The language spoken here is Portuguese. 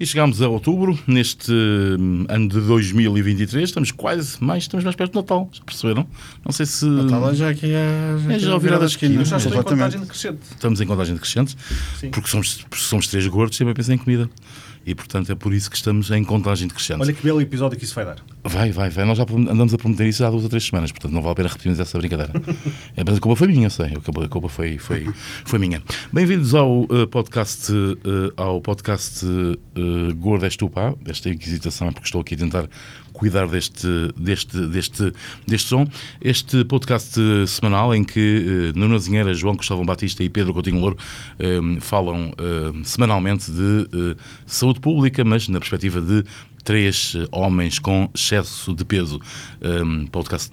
E chegámos a outubro, neste hum, ano de 2023, estamos quase mais, estamos mais perto do Natal, já perceberam? Não sei se. Natal já aqui é, É já virada esquina. Já estou em contagem decrescente. Estamos em contagem decrescente, porque somos, porque somos três gordos, sempre a pensar em comida. E portanto é por isso que estamos em contagem decrescente. Olha que belo episódio que isso vai dar. Vai, vai, vai. Nós já andamos a prometer isso há duas ou três semanas, portanto não vale a pena repetirmos essa brincadeira. é, mas a culpa foi minha, eu sei. A culpa, foi, foi, foi minha. Bem-vindos ao eh, podcast, eh, ao podcast uh, Gordo és tu, pá. Esta inquisitação é porque estou aqui a tentar cuidar deste, deste, deste, deste som. Este podcast eh, semanal em que uh, Nuno Azinheira, João Cristóvão Batista e Pedro Coutinho Louro eh, falam eh, semanalmente de eh, saúde pública, mas na perspectiva de três eh, homens com excesso de peso. Um, podcast